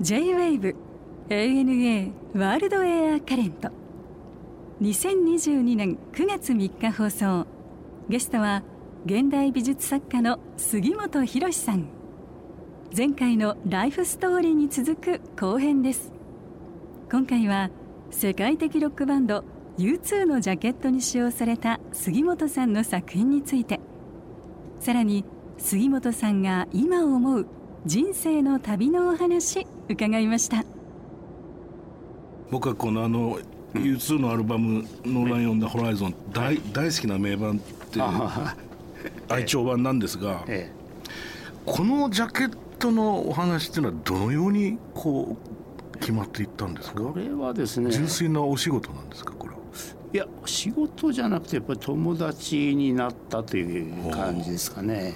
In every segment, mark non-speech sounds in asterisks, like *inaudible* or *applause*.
J-WAVE ANA ワールドエアカレント2022年9月3日放送。ゲストは現代美術作家の杉本博さん。前回のライフストーリーに続く後編です。今回は世界的ロックバンド U2 のジャケットに使用された杉本さんの作品について。さらに杉本さんが今思う人生の旅のお話伺いました。僕はこのあの U2 のアルバム「ノーラン・ヨン・ダ・ホライゾン」大大好きな名盤っていう愛聴版なんですが、え。このジャケットのお話っていうのはどのようにこう決まっていったんですか？これはですね。純粋なお仕事なんですかこれは？いや仕事じゃなくてやっぱり友達になったという感じですかね。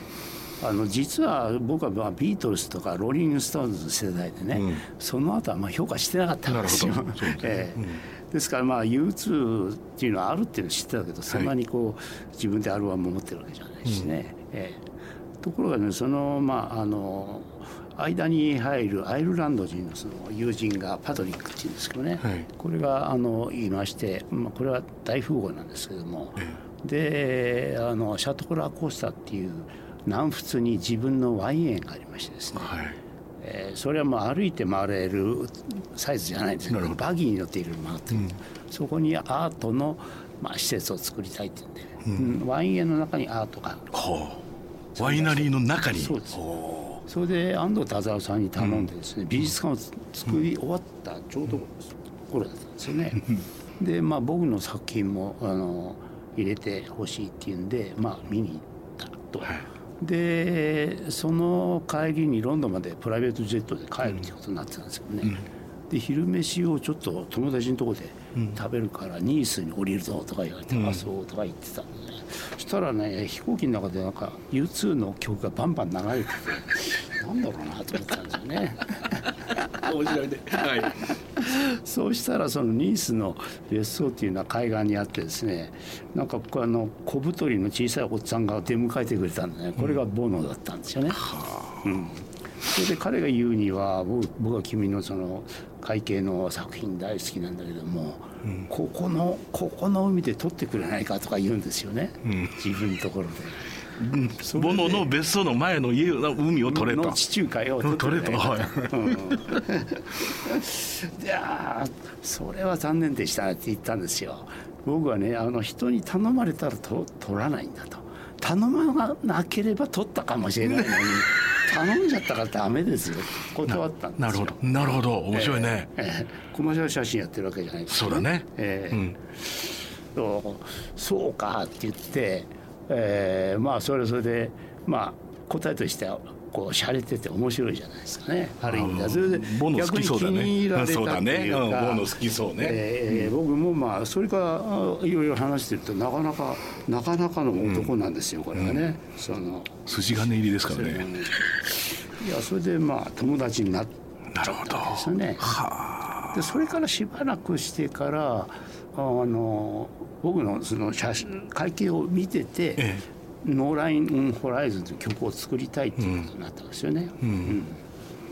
あの実は僕はまあビートルズとかローリング・ストーンズの世代でね、うん。その後はまあ評価してなかったんですよ。ですね。*laughs* ええ。ですからまあ U2 っていうのはあるっていうのを知ってたけどそんなにこう自分でアルバムを持ってるわけじゃないしね。ええところがねそのまああの間に入るアイルランド人のその友人がパトリックっていうんですけどね、はい。これがあの言いまして、まあ、これは大富豪なんですけども、であのシャトコラ・コースタっていう南仏に自分のワイン園がありましてですね、はい。えーそれはもう歩いて回れるサイズじゃないんですけどバギーに乗っていろいろ回ってる、そこにアートの、まあ、施設を作りたいって言うん。で、うんワイン園の中にアートがはあワイナリーの中に。そうです。ほそれで安藤忠夫さんに頼んでですね、美術館を作り終わったちょうど頃だったん。ですよね。でまあ僕の作品もあの入れてほしいっていうんでまあ見に行ったと。はい。でその帰りにロンドンまでプライベートジェットで帰るってことになってたんですよね。で昼飯をちょっと友達のとこで食べるからニースに降りるぞとか言われて、あそうとか言ってたんそしたらね飛行機の中でなんか U2 の曲がバンバン流れてて *laughs* なんだろうなと思ったんですよね。う *laughs* 面白いねはい *laughs* そうしたらそのニースの別荘っていうのは海岸にあってですねなんかあの小太りの小さいおっさんが出迎えてくれたんでねこれがボノだったんですよね。うんそれで彼が言うには僕僕は君のその会計の作品大好きなんだけども、ここのここの海で撮ってくれないかとか言うんですよね、自分のところで。ボノの別荘の前の家の海を取れとの地中海を取れとうん。*laughs* いやーそれは残念でしたって言ったんですよ。僕はねあの人に頼まれたらと取らないんだと。頼まなければ取ったかもしれないのに *laughs* 頼んじゃったからダメですよ。断ったんですよ。なるほど。なるほど。面白いね、ええ。コマーシャル写真やってるわけじゃないですそうだね。ええ。うん。そう。かって言って、えーまあそれはそれでまあ答えとしてはこう洒落てて面白いじゃないですかね。ある意味ではそれで逆に気に入られたっていうか。*laughs* ボノ好きそうね。えー僕もまあそれからあいろいろ話してるとなかなかなかなかの男なんですよ、これがね、その筋金入りですからね。いやそれでまあ友達になっなるほどたんですよね。でそれからしばらくしてからあの僕のその写真会計を見てて、えノーライン・ホライズンという曲を作りたいっていうことになったんですよね。うん。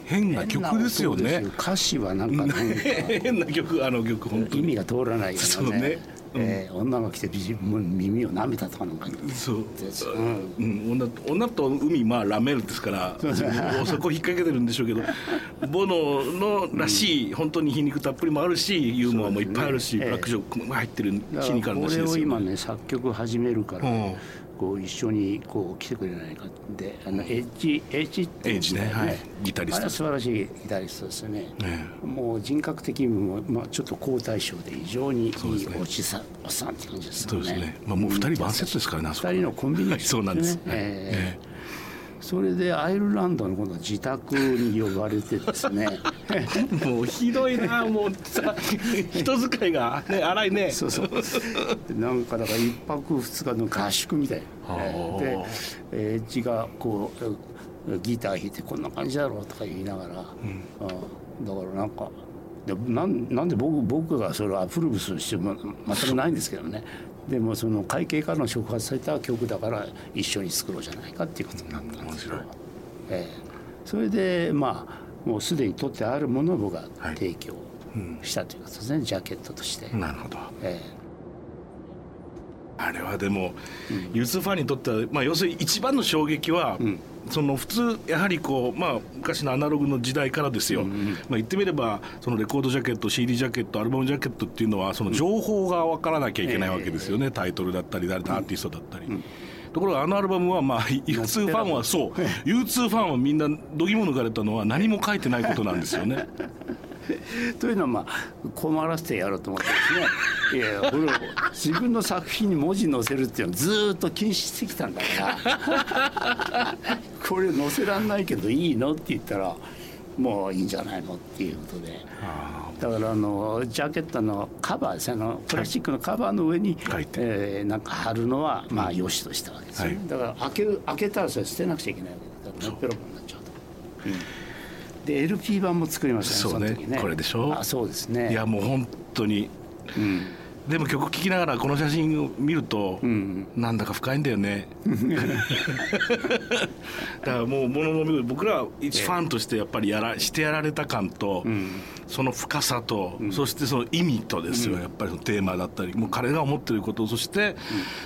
変な曲ですよね。歌詞はなんかなんか変な曲あの曲本当に。意味が通らないようなね。そうね。えー女が来て耳を舐めたとかなんかそう。ですうん、女と女と海まあラメールですからそこ引っ掛けてるんでしょうけどボノのらしい、本当に皮肉たっぷりもあるしユーモアもいっぱいあるし、ね。ブラックジョークも入ってるだシニカルなしですよ。を今ね作曲始めるから、うんこう一緒にこう来てくれないかってあのエッジエッジってエッジね。はい。ギタリスト。素晴らしいギタリストですよね、えもう人格的にも、まあ、ちょっと好対象で非常にいいおじさんおっさんって感じですよね。そうですね。まあもう二人晩節ですからねあそこ二人のコンビネーションそうなんです。ねええそれでアイルランドの今度自宅に呼ばれてですね。もうひどいなもうさ人遣いがね荒いね。そうそう。でなんかだから一泊二日の合宿みたいな。はあ。でエッジがこうギター弾いてこんな感じだろうとか言いながら、うん。だからなんかでなんなんで僕僕がそれをアプローブする必要も全くないんですけどねでもその会計からの触発された曲だから一緒に作ろうじゃないかっていうことになったんですよ。ええ。それでまあもうすでに取ってあるものを僕が提供したということですね、ジャケットとして。なるほど。えあれはでも、ユースファンにとっては、まあ、要するに一番の衝撃は、その普通やはりこう、まあ、昔のアナログの時代からですよ、まあ、言ってみればそのレコードジャケット CD ジャケットアルバムジャケットっていうのはその情報が分からなきゃいけないわけですよね、タイトルだったり誰だアーティストだったり。ところがあのアルバムはまあ U2 ファンはそう。U2 ファンはみんな度肝抜かれたのは何も書いてないことなんですよね。え *laughs* というのはまあ困らせてやろうと思ってですね。いや俺自分の作品に文字載せるっていうのをずーっと禁止してきたんだから。*laughs* これ載せらんないけどいいのって言ったらもういいんじゃないのっていうことで。だからあのジャケットのカバーですねプラスチックのカバーの上に、書いて。えーなんか貼るのはまあ良しとしたわけですはい。だから開ける開けたらそれ捨てなくちゃいけないわけだからのっぺろになっちゃうと、うんで LP 版も作りましたねそうねこれでしょ？あそうですね。いやもう本当に。うん。でも曲聴きながらこの写真を見ると、ん。なんだか深いんだよね。*laughs* だからもうものの見事僕らは一ファンとしてやっぱりやらしてやられた感と、その深さと、そしてその意味とですよ、やっぱりそのテーマだったりもう彼が思ってることそして、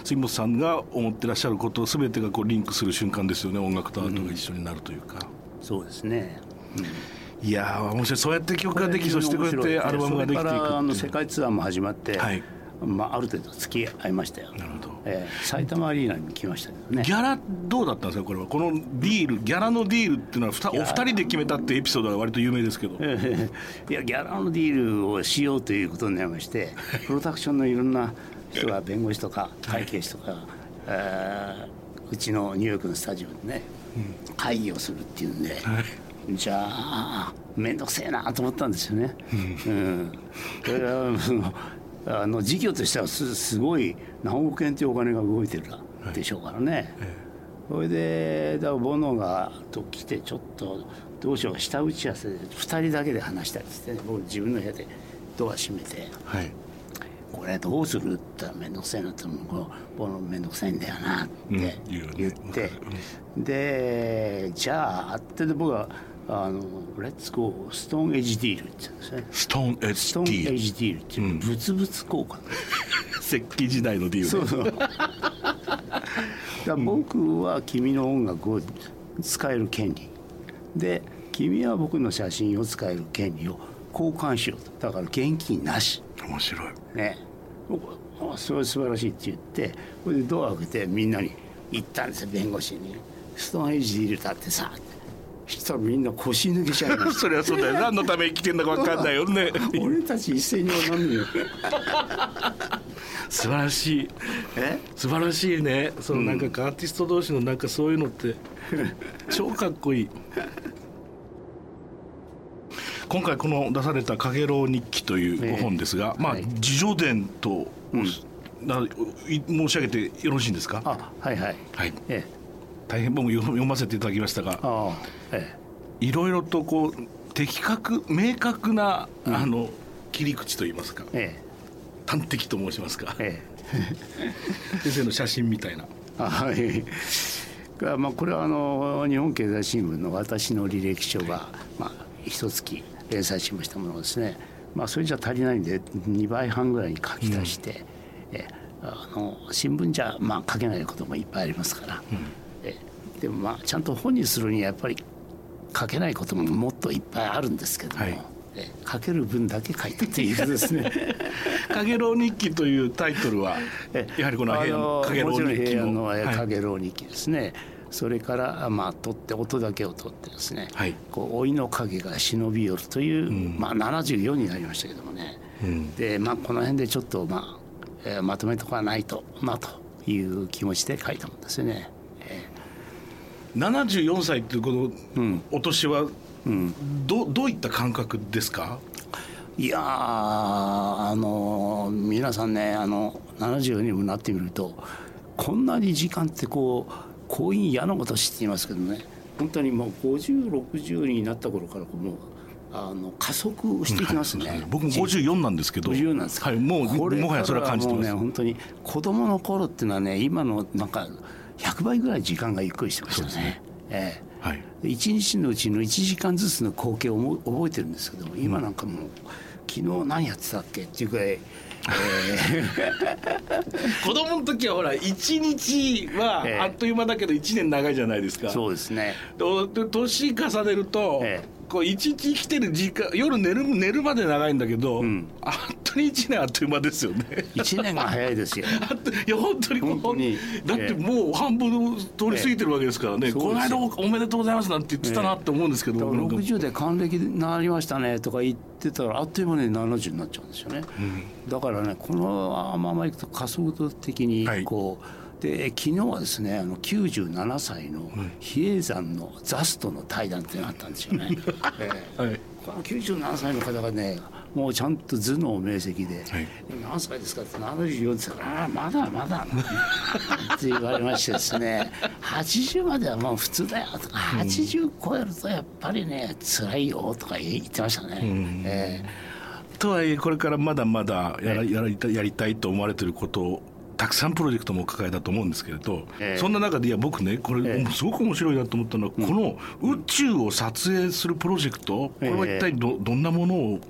杉本さんが思ってらっしゃること全てがこうリンクする瞬間ですよね音楽とアートが一緒になるというか。そうですねいやー面白い。そうやって曲ができそしてこうやってアルバムができていくそれからあの世界ツアーも始まって、はい。まあ、ある程度付き合いましたよ、なるほど。えー埼玉アリーナにも来ましたけどね。ギャラどうだったんですかこれは。このディールギャラのディールっていうのはふたお二人で決めたってエピソードが割と有名ですけど。えーいやギャラのディールをしようということになりましてプロダクションのいろんな人が弁護士とか会計士とか、えーうちのニューヨークのスタジオでね、会議をするっていうんで、じゃあ面倒くせえなと思ったんですよね。うん。それはそのあの事業としてはすすごい何億円というお金が動いてるでしょうからね。それでだからボノがと来てちょっとどうしよう下打ち合わせで2人だけで話したりして、ね、僕自分の部屋でドア閉めて。はい「これどうする?」って言ったら面倒くさいなって言ったら「ボノ面倒くさいんだよな」ってうん言うよね。言って、でじゃあってで僕は「あのレッツゴーストーンエッジディール」って言うんですね。ストーンエッジディール。ッジディールっていう物々交換、石器時代のディールそうそう。だ僕は君の音楽を使える権利。で君は僕の写真を使える権利を交換しようと。だから現金なし。面白い。ね。僕はあそれは素晴らしいって言ってそれでドア開けてみんなに言ったんですよ弁護士に「ストーンエイジで入れたってさ」ってそしたらみんな腰抜けちゃいまし *laughs* それはそうだよ。何のために来てんだか分かんないよね。た俺たち一斉に踊るのよ *laughs* 素晴らしい。え？素晴らしいね。そのなんかアーティスト同士のなんかそういうのって。*laughs* 超かっこいい。今回この出された「かげろう日記」という本ですが、まあはい。自叙伝と、ない申し上げてよろしいんですか？あはいはい。はい。ええ大変僕も読読ませていただきましたがああえいろいろとこう的確明確な、あの切り口といいますかええ。端的と申しますかええ。*laughs* 先生の写真みたいな。あはい。がまあこれはあの日本経済新聞の私の履歴書がまあ一月連載しましたものですね。まあそれじゃ足りないんで2倍半ぐらいに書き出して、えあの新聞じゃまあ書けないこともいっぱいありますから。えで。もまあちゃんと本にするにはやっぱり書けないことももっといっぱいあるんですけども。はい。え書ける分だけ書いたという。ですね。*laughs*「かげろう日記」というタイトルはえやはりこの平あの安かげろう日記の日記ですね、それからまあ取って音だけを取ってですね、はい。こう老いの影が忍び寄るという、ん。まあ74になりましたけどもね、うん。でまあこの辺でちょっとまあ、えーまとめとかないとなという気持ちで書いたもんですよね。74歳っていうこのんお年はうん、どどういった感覚ですか？いやーあの皆さんねあの70にもなってみるとこんなに時間ってこう婚姻嫌なことして言いますけどね。本当にもう5060になった頃からもうあの加速していきますね。僕も54なんですけど。54なんですか、はい、もうもはやそれは感じてます、ね本当に子供の頃っていうのはね今のなんか100倍ぐらい時間がゆっくりしてましたね。ええ。はい、1日のうちの1時間ずつの光景を覚えてるんですけども今なんかもう昨日何やってたっけっていうくらいえー、*laughs* *laughs* 子供の時はほら1日はあっという間だけど1年長いじゃないですか、えー、そうですね。年重ねると、えーこう一日生きてる時間夜寝る寝るまで長いんだけど、うん、あっとに1年あっという間ですよね。1年が早いですよ。*laughs* いや本当に本当に。だってもう半分通り過ぎてるわけですからね、えー、この間おめでとうございますなんて言ってたなって思うんですけど、えー、60で還暦になりましたねとか言ってたらあっという間に70になっちゃうんですよね、うん、だからねこのままいくと加速度的にこう、はいで昨日はですねあの97歳の比叡山のザストの対談っていうのがあったんですよね。*laughs* えー、はい、この97歳の方がねもうちゃんと頭脳明晰で「はい、何歳ですか?」って74って言ったら「ああまだまだ」*laughs* って言われましてですね80まではもう普通だよとか80超えるとやっぱりね辛いよとか言ってましたね。うん、えー、とはいえこれからまだまだやらやりたいと思われてることたくさんプロジェクトも抱えたと思うんですけれど、えー、そんな中でいや僕ねこれ、えー、すごく面白いなと思ったのは、この宇宙を撮影するプロジェクト、これは一体どどんなものを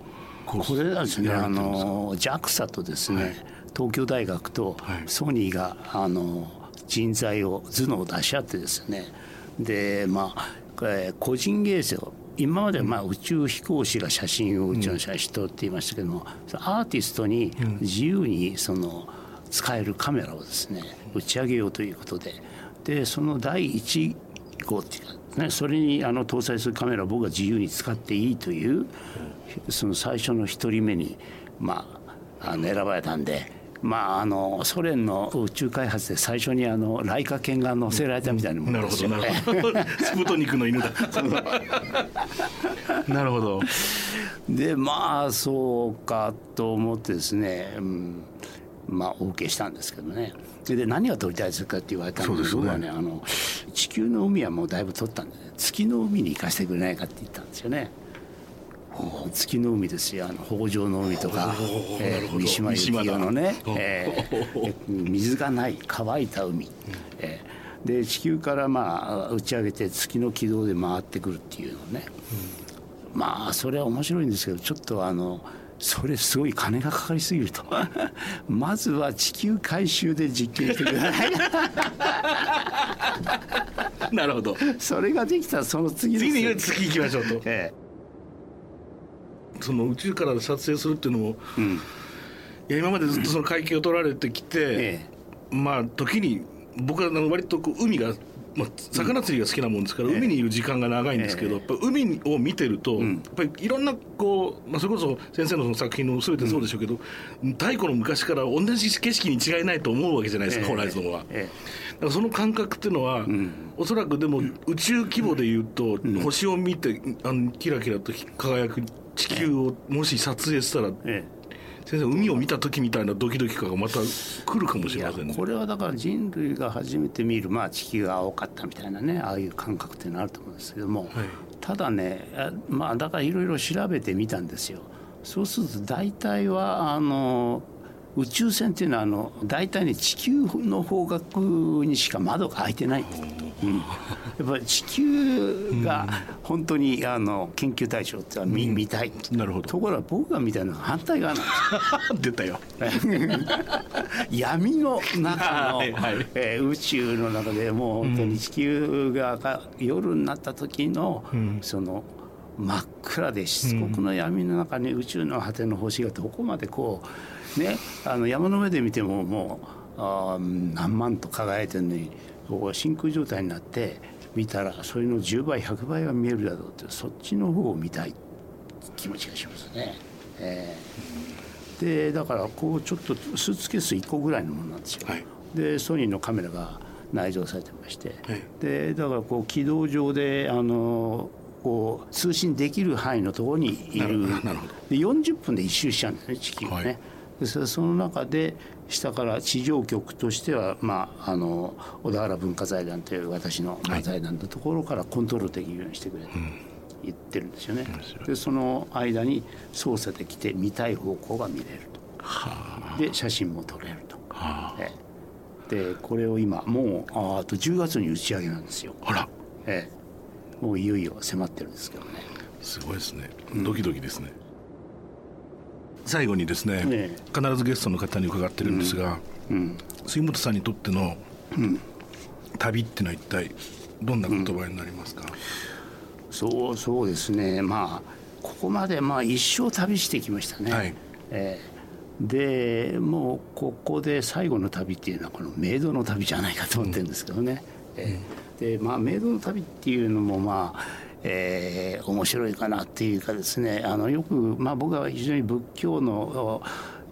これはですねあの JAXA とですね、はい、東京大学とソニーが、あの人材を頭脳を出し合ってですね。でまあ個人芸星を今までまあ宇宙飛行士が写真を宇宙の写真撮っていましたけども、アーティストに自由にその、使えるカメラをですね打ち上げようということででその第1号っていうか、ね、それにあの搭載するカメラを僕が自由に使っていいというその最初の1人目に、まあ、あの選ばれたんで。まあ、あのソ連の宇宙開発で最初にあのライカ犬が乗せられたみたいなものですよね。なるほど *laughs* スプトニクの犬だ。なるほど。でまあそうかと思ってですね、うん、まあ、お受けしたんですけどね。で何が撮りたいですかって言われたんで僕はねあの地球の海はもうだいぶ撮ったんで、月の海に行かせてくれないかって言ったんですよね。月の海ですよ。あの北条の海とか、えー、三島由紀夫のね、えー、水がない乾いた海、えー、で地球からまあ打ち上げて月の軌道で回ってくるっていうのね、うん、まあそれは面白いんですけどちょっとあの。それすごい金がかかりすぎると。*laughs* まずは地球回収で実験してください。*laughs* なるほど。それができたらその次次に月行きましょうと、ええ、その宇宙から撮影するっていうのも、うん、いや今までずっとその海峡を取られてきて、ええ、まあ時に僕は割とこう海がまあ、魚釣りが好きなもんですから、海にいる時間が長いんですけど、やっぱ海を見てると、やっぱりいろんなこう、まあ、それこそ先生のその作品の全てそうでしょうけど、太古の昔から同じ景色に違いないと思うわけじゃないですか、ホライゾンは。だからその感覚っていうのは、うん、おそらくでも宇宙規模でいうと、星を見てあのキラキラと輝く地球をもし撮影したら、先生海を見た時みたいなドキドキ感がまた来るかもしれませんね。これはだから人類が初めて見る、まあ、地球が青かったみたいなねああいう感覚っていうのあると思うんですけども、はい、ただねまあだからいろいろ調べてみたんですよ。そうすると大体はあの宇宙船っていうのはあの大体ね地球の方角にしか窓が開いてないんです。うん、やっぱり地球が本当にあの研究対象って見,、見たい。なるほど。ところが僕が見たいのは反対側なんです。*laughs* 出たよ。*laughs* 闇の中の、はいはい、えー、宇宙の中でもう本当に地球が夜になった時の、うん、その真っ暗でしつこくの闇の中に宇宙の果ての星がどこまでこうねあの山の上で見てももうあ何万と輝いてるのに真空状態になって見たらそれの10倍100倍は見えるだろうってそっちの方を見たい。気持ちがしますね。えー、でだからこうちょっとスーツケース1個ぐらいのものなんですよ。はい、でソニーのカメラが内蔵されてまして、はい、でだからこう軌道上であのこう通信できる範囲のところにいる。で40分で一周しちゃうんですね地球がね。はい、ですその中で下から地上局としては、まあ、あの小田原文化財団という私の財団のところからコントロールできるようにしてくれと言ってるんですよね。でその間に操作できて見たい方向が見れると。で写真も撮れると。でこれを今もうああと10月に打ち上げなんですよ。あら。ええ、もういよいよ迫ってるんですけどね。すごいですね。ドキドキですね、うん、最後にですね、ね、必ずゲストの方に伺ってるんですが、うん、杉本さんにとっての旅っていうのは一体どんな言葉になりますか、そうそうですね。まあここまでまあ一生旅してきましたね、はい。えー、でもうここで最後の旅っていうのはこのメイドの旅じゃないかと思ってるんですけどね、うん、えー、でまあメイドの旅っていうのもまあえー、面白いかなっていうかですねあのよく、まあ、僕は非常に仏教の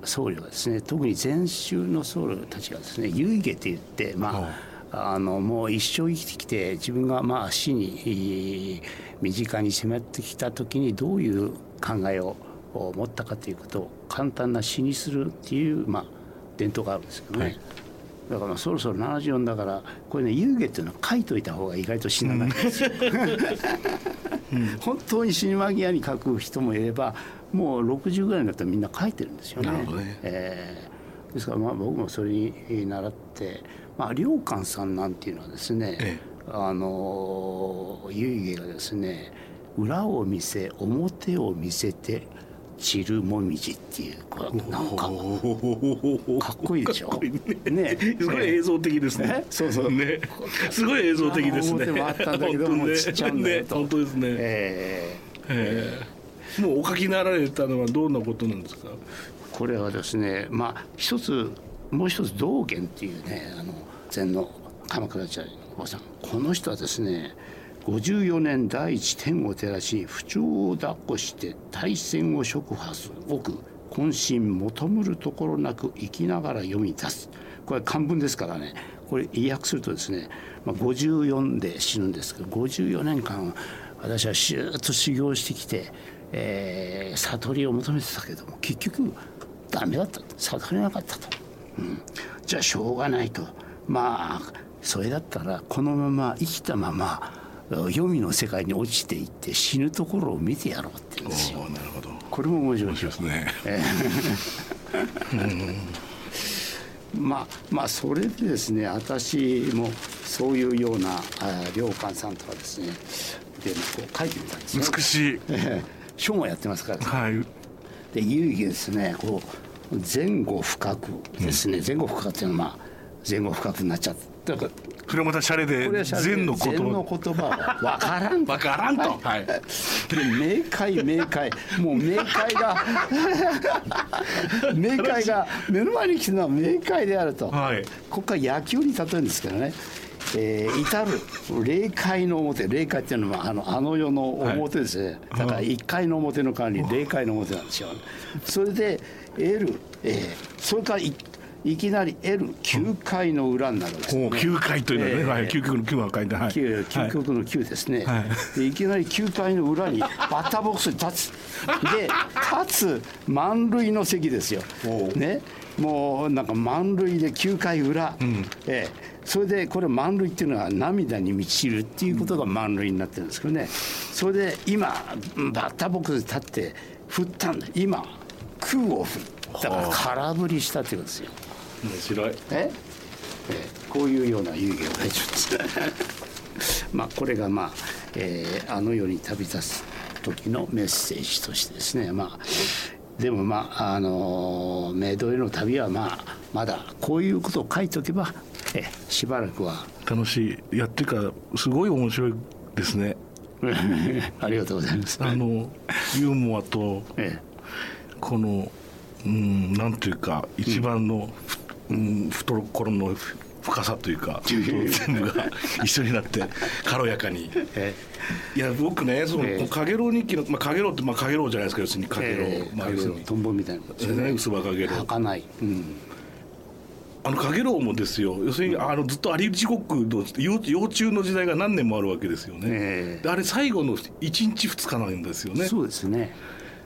僧侶がですね特に禅宗の僧侶たちがですね遺下って言ってまああのもう一生生きてきて自分がまあ死に身近に迫ってきた時にどういう考えを持ったかということを簡単な詩にするっていう、まあ、伝統があるんですけどね、はい、だからそろそろ74だからこれね遊戯っていうのは書いといた方が意外と死なないんですよ。うん、本当に死に間際に書く人もいればもう60ぐらいになったらみんな書いてるんですよね。ねえー、ですからまあ僕もそれに習って、まあ、良寛さんなんていうのはですね、ええあの遺下がですね裏を見せ表を見せて散るもみじっていうこれなんかかっこいいでしょ？ね。すごい映像的ですね。そうそう。ねすごい映像的ですね。表もあったんだけどもちっちゃうんだよと、本当ですね。ええ。ー、もうお書きになられたのはどんなことなんですか？これはですねまあ一つもう一つ道元っていうねあの禅の鎌倉時代のおばさん。この人はですね54年第一天を照らし不調を抱っこして大戦を触破す奥渾身求むるところなく生きながら読み出す。これ漢文ですからね。これ意訳するとですね、まあ、54で死ぬんですけど54年間私はシューッと修行してきて、えー、悟りを求めてたけども結局ダメだった悟れなかったと、うん、じゃあしょうがないと。まあそれだったらこのまま生きたまま黄泉の世界に落ちていって死ぬところを見てやろうってんですよ。なるほどこれも面白いですね。*laughs* まあまあそれでですね私もそういうような良寛さんとかですねでこう書いてみたんですね。美しい。*laughs* 書もやってますから、はい。で有意義ですねこう前後深くですね、うん、前後深くっていうのはまあ前後深くなっちゃったかそれまたシャレで禅の言葉。の言葉は分からん分からんと、はい、で明快明快。もう明快が *laughs* 明快が目の前に来てるのは明快であると、はい、ここから野球に例えるんですけどね。えー、至る霊界の表霊界っていうのはあのあの世の表ですね、はい、だから1階の表の管理霊界の表なんですよ。それで得る、えー、それからいきなり L9 回の裏になるんですね、9回というのはね、えー、はい、究極の9が書いて、はい、究極の9ですね、はい、でいきなり9回の裏にバッターボックスに立つ。*laughs* で立つ満塁の席ですよ、ね、もうなんか満塁で9回裏、うん、えー、それでこれ満塁っていうのは涙に満ちるっていうことが満塁になってるんですけどね。それで今バッターボックスに立って振ったんだ。今空を振ったから空振りしたっていうんですよ面白い。え？え？こういうような遊戯をね。ちょっとまあこれがまあ、えー、あの世に旅立つ時のメッセージとしてですね。まあでもまああのメイドへの旅はまあまだこういうことを書いておけばえしばらくは。楽しい。やっていうかすごい面白いですね。*laughs* ありがとうございます。あのユーモアと、ええ、このうんなんていうか一番の、うん、懐の深さというか全部が一緒になって軽やかに。いや僕ねその「かげろう日記の」まあ、かげろうってまあかげろうじゃないですか要するにかげろう、まあ、要するにトンボみたいな。それね薄葉かげろう。儚い、うん。あのかげろうもですよ。要するにあのずっとあり地獄の幼幼虫の時代が何年もあるわけですよね、えー、あれ最後の1日2日なんですよね。そうですね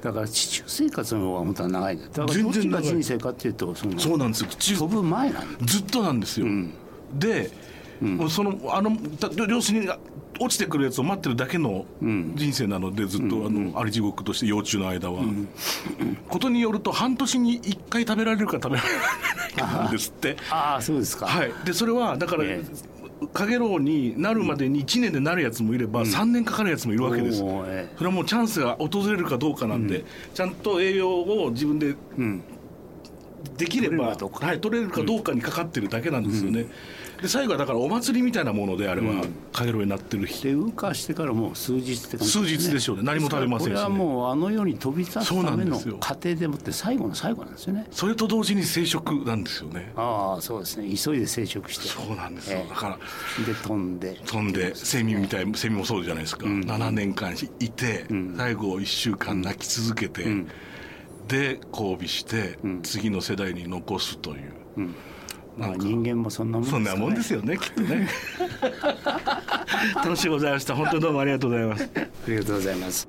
だから地中生活の方が本当は長いだからどっちが人生かっていうとそそうなんですよ。飛ぶ前なんずっとなんですよ、うん、で、うん、そのあの両親が落ちてくるやつを待ってるだけの人生なので、ずっとあの、あり地獄として幼虫の間は、ことによると半年に1回食べられるか食べられないかなんですって。ああそうですか。はい。でそれはだから、かげろうになるまでに1年でなるやつもいれば、3年かかるやつもいるわけです、それはもうチャンスが訪れるかどうかなんで、ちゃんと栄養を自分でうん。できればはい、取れるかどうかにかかってるだけなんですよね、で最後はだからお祭りみたいなものであれば、かげろうになってる日。で羽化してからもう数日って感じ数日でしょうね。何も食べませんし。ねこれはもうあの世に飛び立つための過程でもって最後の最後なんですよね。それと同時に生殖なんですよね。ああそうですね。急いで生殖して。そうなんですよ、ええ。だからで飛んで。飛んでセミみたいセミもそうじゃないですか、7年間いて、最後1週間泣き続けて、で交尾して、次の世代に残すという、まあ人間もそんなもんですそんなもんですよねきっとね。*laughs* 楽しいございました。本当にどうもありがとうございます。ありがとうございます。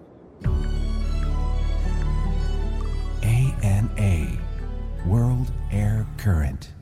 ANA World Air Current